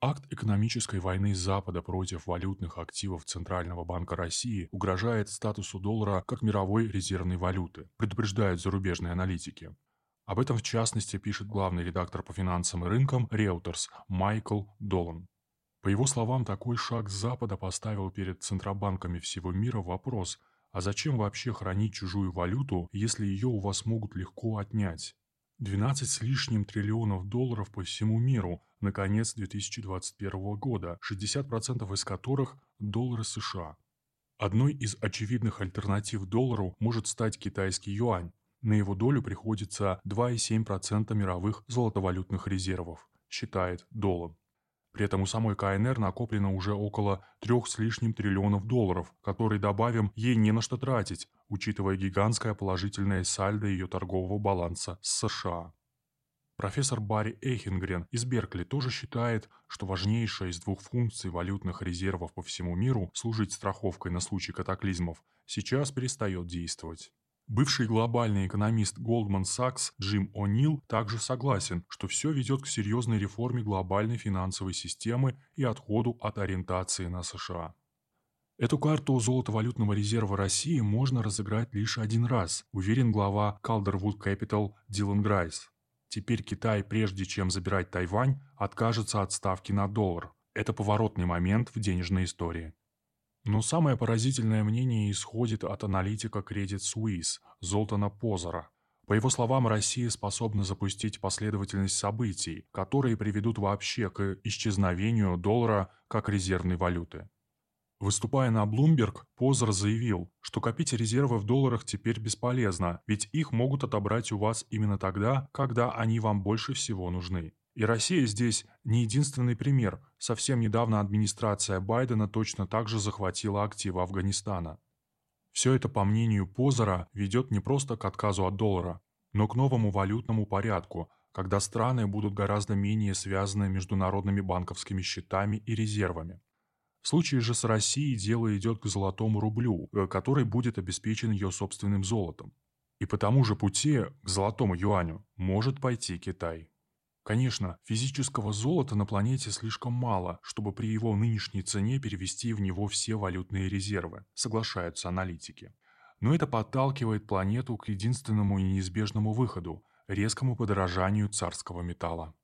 Акт экономической войны Запада против валютных активов Центрального банка России угрожает статусу доллара как мировой резервной валюты, предупреждают зарубежные аналитики. Об этом в частности пишет главный редактор по финансам и рынкам Reuters Майкл Долан. По его словам, такой шаг Запада поставил перед центробанками всего мира вопрос, а зачем вообще хранить чужую валюту, если ее у вас могут легко отнять? 12 с лишним триллионов долларов по всему миру на конец 2021 года, 60% из которых – доллары США. Одной из очевидных альтернатив доллару может стать китайский юань. На его долю приходится 2,7% мировых золотовалютных резервов, считает Долан. При этом у самой КНР накоплено уже около трех с лишним триллионов долларов, которые, добавим, ей не на что тратить, учитывая гигантское положительное сальдо ее торгового баланса с США. Профессор Барри Эйхенгрен из Беркли тоже считает, что важнейшая из двух функций валютных резервов по всему миру – служить страховкой на случай катаклизмов – сейчас перестает действовать. Бывший глобальный экономист Goldman Sachs Джим О'Нил также согласен, что все ведет к серьезной реформе глобальной финансовой системы и отходу от ориентации на США. Эту карту золотовалютного резерва России можно разыграть лишь один раз, уверен глава Calderwood Capital Дилан Грайс. Теперь Китай, прежде чем забирать Тайвань, откажется от ставки на доллар. Это поворотный момент в денежной истории. Но самое поразительное мнение исходит от аналитика Credit Suisse Золтана Позора. По его словам, Россия способна запустить последовательность событий, которые приведут вообще к исчезновению доллара как резервной валюты. Выступая на Bloomberg, Позер заявил, что копить резервы в долларах теперь бесполезно, ведь их могут отобрать у вас именно тогда, когда они вам больше всего нужны. И Россия здесь не единственный пример. Совсем недавно администрация Байдена точно так же захватила активы Афганистана. Все это, по мнению Позера, ведет не просто к отказу от доллара, но к новому валютному порядку, когда страны будут гораздо менее связаны международными банковскими счетами и резервами. В случае же с Россией дело идет к золотому рублю, э, который будет обеспечен ее собственным золотом. И по тому же пути, к золотому юаню, может пойти Китай. Конечно, физического золота на планете слишком мало, чтобы при его нынешней цене перевести в него все валютные резервы, соглашаются аналитики. Но это подталкивает планету к единственному и неизбежному выходу – резкому подорожанию царского металла.